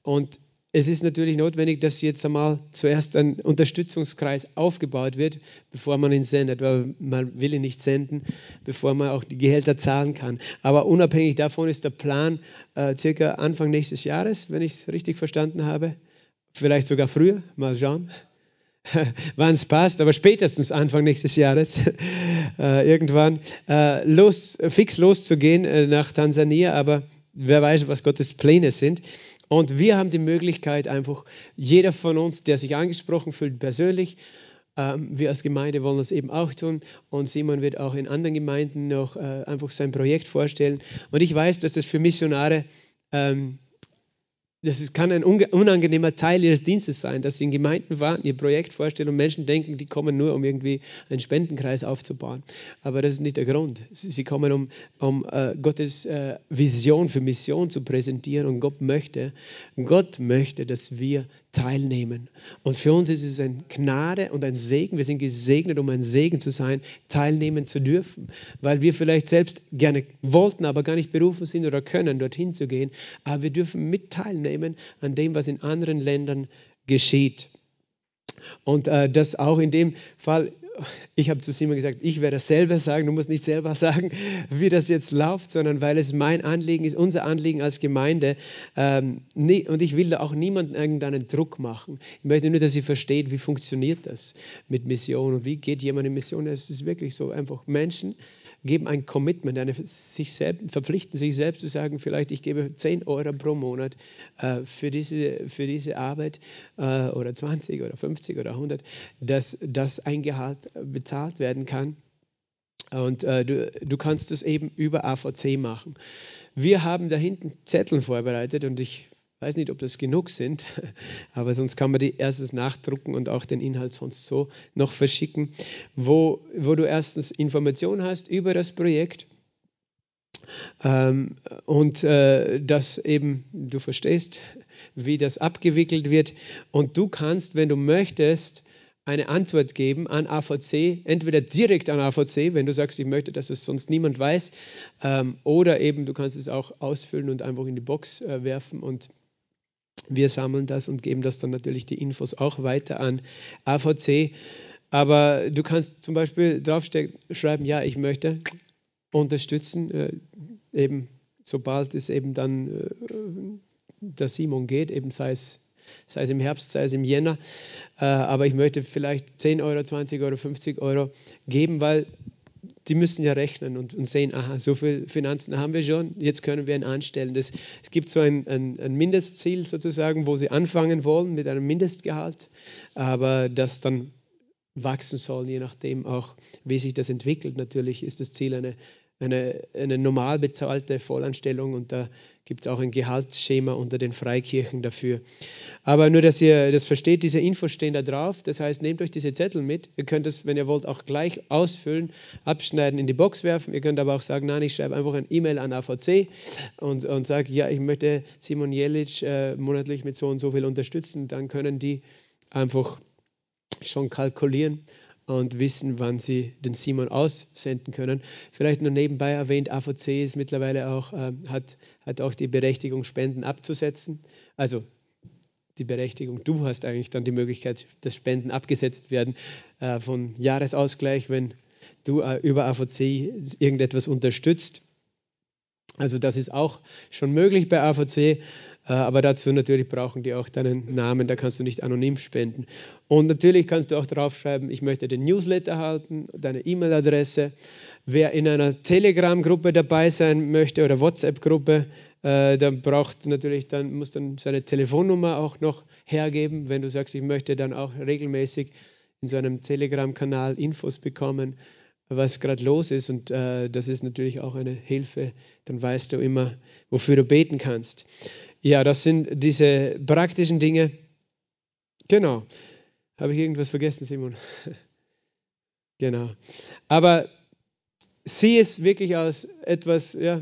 Und es ist natürlich notwendig, dass jetzt einmal zuerst ein Unterstützungskreis aufgebaut wird, bevor man ihn sendet, weil man will ihn nicht senden, bevor man auch die Gehälter zahlen kann. Aber unabhängig davon ist der Plan äh, circa Anfang nächstes Jahres, wenn ich es richtig verstanden habe, vielleicht sogar früher, mal schauen, *laughs* wann es passt, aber spätestens Anfang nächstes Jahres *laughs* äh, irgendwann äh, los, fix loszugehen äh, nach Tansania, aber wer weiß, was Gottes Pläne sind. Und wir haben die Möglichkeit, einfach jeder von uns, der sich angesprochen fühlt, persönlich, ähm, wir als Gemeinde wollen das eben auch tun. Und Simon wird auch in anderen Gemeinden noch äh, einfach sein Projekt vorstellen. Und ich weiß, dass das für Missionare ähm, das ist, kann ein unangenehmer Teil ihres Dienstes sein, dass sie in Gemeinden warten, ihr Projekt vorstellen und Menschen denken, die kommen nur, um irgendwie einen Spendenkreis aufzubauen. Aber das ist nicht der Grund. Sie kommen, um, um uh, Gottes uh, Vision für Mission zu präsentieren und Gott möchte, Gott möchte, dass wir teilnehmen. Und für uns ist es ein Gnade und ein Segen. Wir sind gesegnet, um ein Segen zu sein, teilnehmen zu dürfen, weil wir vielleicht selbst gerne wollten, aber gar nicht berufen sind oder können, dorthin zu gehen. Aber wir dürfen mit teilnehmen an dem, was in anderen Ländern geschieht. Und äh, das auch in dem Fall ich habe zu Simon gesagt, ich werde selber sagen, du musst nicht selber sagen, wie das jetzt läuft, sondern weil es mein Anliegen ist, unser Anliegen als Gemeinde. Ähm, nie, und ich will da auch niemanden irgendeinen Druck machen. Ich möchte nur, dass sie versteht, wie funktioniert das mit Mission und wie geht jemand in Mission. Es ist wirklich so einfach Menschen, geben ein Commitment, eine, sich selbst, verpflichten sich selbst zu sagen, vielleicht ich gebe 10 Euro pro Monat äh, für, diese, für diese Arbeit äh, oder 20 oder 50 oder 100, dass das ein bezahlt werden kann. Und äh, du, du kannst das eben über AVC machen. Wir haben da hinten Zettel vorbereitet und ich weiß nicht, ob das genug sind, *laughs* aber sonst kann man die erstes nachdrucken und auch den Inhalt sonst so noch verschicken, wo, wo du erstens Informationen hast über das Projekt ähm, und äh, dass eben du verstehst, wie das abgewickelt wird. Und du kannst, wenn du möchtest, eine Antwort geben an AVC, entweder direkt an AVC, wenn du sagst, ich möchte, dass es sonst niemand weiß, ähm, oder eben du kannst es auch ausfüllen und einfach in die Box äh, werfen und wir sammeln das und geben das dann natürlich die Infos auch weiter an AVC. Aber du kannst zum Beispiel draufschreiben, ja, ich möchte unterstützen, äh, eben sobald es eben dann äh, der Simon geht, eben sei es, sei es im Herbst, sei es im Jänner. Äh, aber ich möchte vielleicht 10 Euro, 20 Euro, 50 Euro geben, weil die müssen ja rechnen und, und, sehen, aha, so viel Finanzen haben wir schon, jetzt können wir ihn anstellen. Das, es gibt so ein, ein, ein, Mindestziel sozusagen, wo sie anfangen wollen mit einem Mindestgehalt, aber das dann wachsen soll, je nachdem auch, wie sich das entwickelt. Natürlich ist das Ziel eine, eine, eine normal bezahlte Vollanstellung und da gibt es auch ein Gehaltsschema unter den Freikirchen dafür. Aber nur, dass ihr das versteht, diese Infos stehen da drauf. Das heißt, nehmt euch diese Zettel mit. Ihr könnt das, wenn ihr wollt, auch gleich ausfüllen, abschneiden, in die Box werfen. Ihr könnt aber auch sagen, nein, ich schreibe einfach ein E-Mail an AVC und, und sage, ja, ich möchte Simon Jelic äh, monatlich mit so und so viel unterstützen. Dann können die einfach schon kalkulieren und wissen, wann sie den Simon aussenden können. Vielleicht nur nebenbei erwähnt, AVC ist mittlerweile auch, äh, hat, hat auch die Berechtigung, Spenden abzusetzen. Also die Berechtigung. Du hast eigentlich dann die Möglichkeit, dass Spenden abgesetzt werden äh, von Jahresausgleich, wenn du äh, über AVC irgendetwas unterstützt. Also das ist auch schon möglich bei AVC, aber dazu natürlich brauchen die auch deinen Namen, da kannst du nicht anonym spenden. Und natürlich kannst du auch draufschreiben, ich möchte den Newsletter halten, deine E-Mail-Adresse. Wer in einer Telegram-Gruppe dabei sein möchte oder WhatsApp-Gruppe, äh, dann braucht natürlich, dann muss dann seine Telefonnummer auch noch hergeben, wenn du sagst, ich möchte dann auch regelmäßig in so einem Telegram-Kanal Infos bekommen was gerade los ist. Und äh, das ist natürlich auch eine Hilfe. Dann weißt du immer, wofür du beten kannst. Ja, das sind diese praktischen Dinge. Genau. Habe ich irgendwas vergessen, Simon? *laughs* genau. Aber sieh es wirklich als etwas, ja,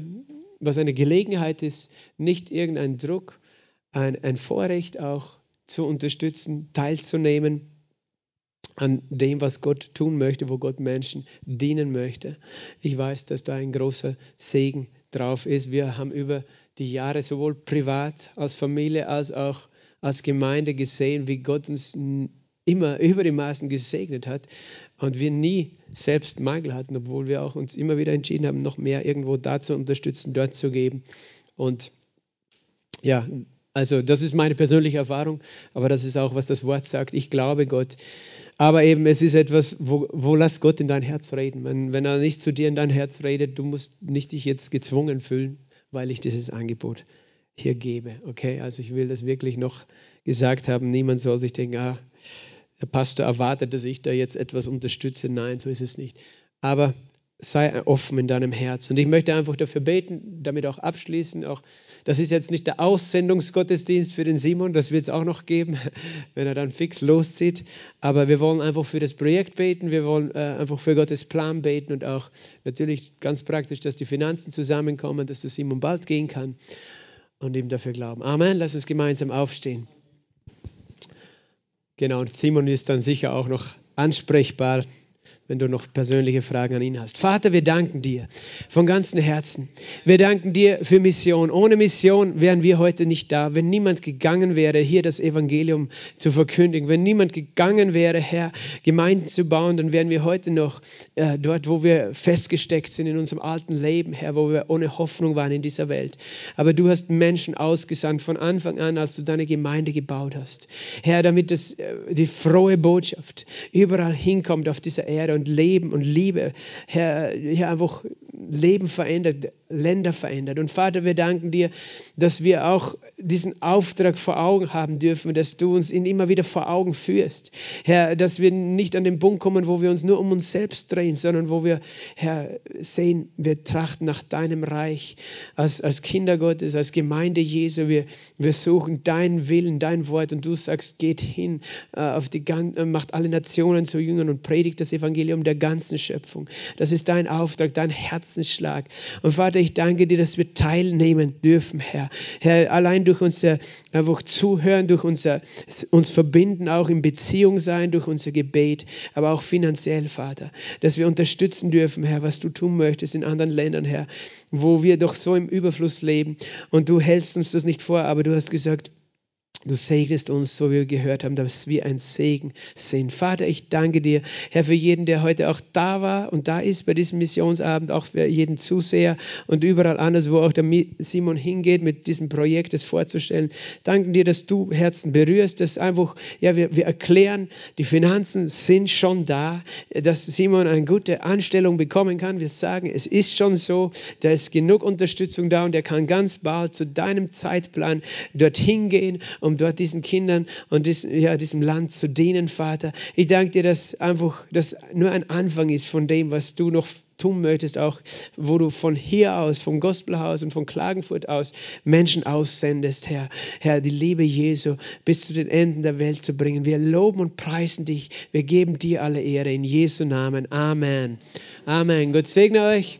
was eine Gelegenheit ist, nicht irgendein Druck, ein, ein Vorrecht auch zu unterstützen, teilzunehmen an dem, was Gott tun möchte, wo Gott Menschen dienen möchte. Ich weiß, dass da ein großer Segen drauf ist. Wir haben über die Jahre sowohl privat als Familie als auch als Gemeinde gesehen, wie Gott uns immer *laughs* über die Maßen gesegnet hat und wir nie selbst Mangel hatten, obwohl wir auch uns immer wieder entschieden haben, noch mehr irgendwo da zu unterstützen, dort zu geben. Und ja, also das ist meine persönliche Erfahrung, aber das ist auch, was das Wort sagt. Ich glaube Gott aber eben, es ist etwas, wo, wo lass Gott in dein Herz reden. Wenn, wenn er nicht zu dir in dein Herz redet, du musst nicht dich jetzt gezwungen fühlen, weil ich dieses Angebot hier gebe. Okay, also ich will das wirklich noch gesagt haben. Niemand soll sich denken, ah, der Pastor erwartet, dass ich da jetzt etwas unterstütze. Nein, so ist es nicht. Aber sei offen in deinem Herz. Und ich möchte einfach dafür beten, damit auch abschließen. Auch, das ist jetzt nicht der Aussendungsgottesdienst für den Simon, das wird es auch noch geben, *laughs* wenn er dann fix loszieht. Aber wir wollen einfach für das Projekt beten, wir wollen äh, einfach für Gottes Plan beten und auch natürlich ganz praktisch, dass die Finanzen zusammenkommen, dass der Simon bald gehen kann und ihm dafür glauben. Amen. Lass uns gemeinsam aufstehen. Genau, und Simon ist dann sicher auch noch ansprechbar wenn du noch persönliche Fragen an ihn hast. Vater, wir danken dir von ganzem Herzen. Wir danken dir für Mission. Ohne Mission wären wir heute nicht da. Wenn niemand gegangen wäre, hier das Evangelium zu verkündigen, wenn niemand gegangen wäre, Herr, Gemeinden zu bauen, dann wären wir heute noch äh, dort, wo wir festgesteckt sind in unserem alten Leben, Herr, wo wir ohne Hoffnung waren in dieser Welt. Aber du hast Menschen ausgesandt von Anfang an, als du deine Gemeinde gebaut hast. Herr, damit das, äh, die frohe Botschaft überall hinkommt auf dieser Erde und Leben und Liebe, Herr, Herr einfach Leben verändert, Länder verändert. Und Vater, wir danken dir, dass wir auch diesen Auftrag vor Augen haben dürfen, dass du uns ihn immer wieder vor Augen führst. Herr, dass wir nicht an den Punkt kommen, wo wir uns nur um uns selbst drehen, sondern wo wir, Herr, sehen, wir trachten nach deinem Reich als, als Kinder Gottes, als Gemeinde Jesu. Wir, wir suchen deinen Willen, dein Wort und du sagst, geht hin, äh, auf die, äh, macht alle Nationen zu Jüngern und predigt das Evangelium der ganzen Schöpfung. Das ist dein Auftrag, dein Herzensschlag. Und Vater, ich danke dir, dass wir teilnehmen dürfen, Herr. Herr, allein durch unser einfach Zuhören, durch unser uns verbinden, auch in Beziehung sein, durch unser Gebet, aber auch finanziell, Vater, dass wir unterstützen dürfen, Herr, was du tun möchtest in anderen Ländern, Herr, wo wir doch so im Überfluss leben. Und du hältst uns das nicht vor, aber du hast gesagt, Du segnest uns, so wie wir gehört haben, dass wir ein Segen sind. Vater, ich danke dir, Herr, für jeden, der heute auch da war und da ist bei diesem Missionsabend, auch für jeden Zuseher und überall anders, wo auch der Simon hingeht, mit diesem Projekt es vorzustellen. Danke dir, dass du Herzen berührst, dass einfach, ja, wir, wir erklären, die Finanzen sind schon da, dass Simon eine gute Anstellung bekommen kann. Wir sagen, es ist schon so, da ist genug Unterstützung da und er kann ganz bald zu deinem Zeitplan dorthin gehen, um dort diesen Kindern und diesem, ja, diesem Land zu dienen, Vater. Ich danke dir, dass einfach das nur ein Anfang ist von dem, was du noch tun möchtest, auch wo du von hier aus, vom Gospelhaus und von Klagenfurt aus Menschen aussendest, Herr. Herr, die Liebe Jesu bis zu den Enden der Welt zu bringen. Wir loben und preisen dich. Wir geben dir alle Ehre in Jesu Namen. Amen. Amen. Gott segne euch.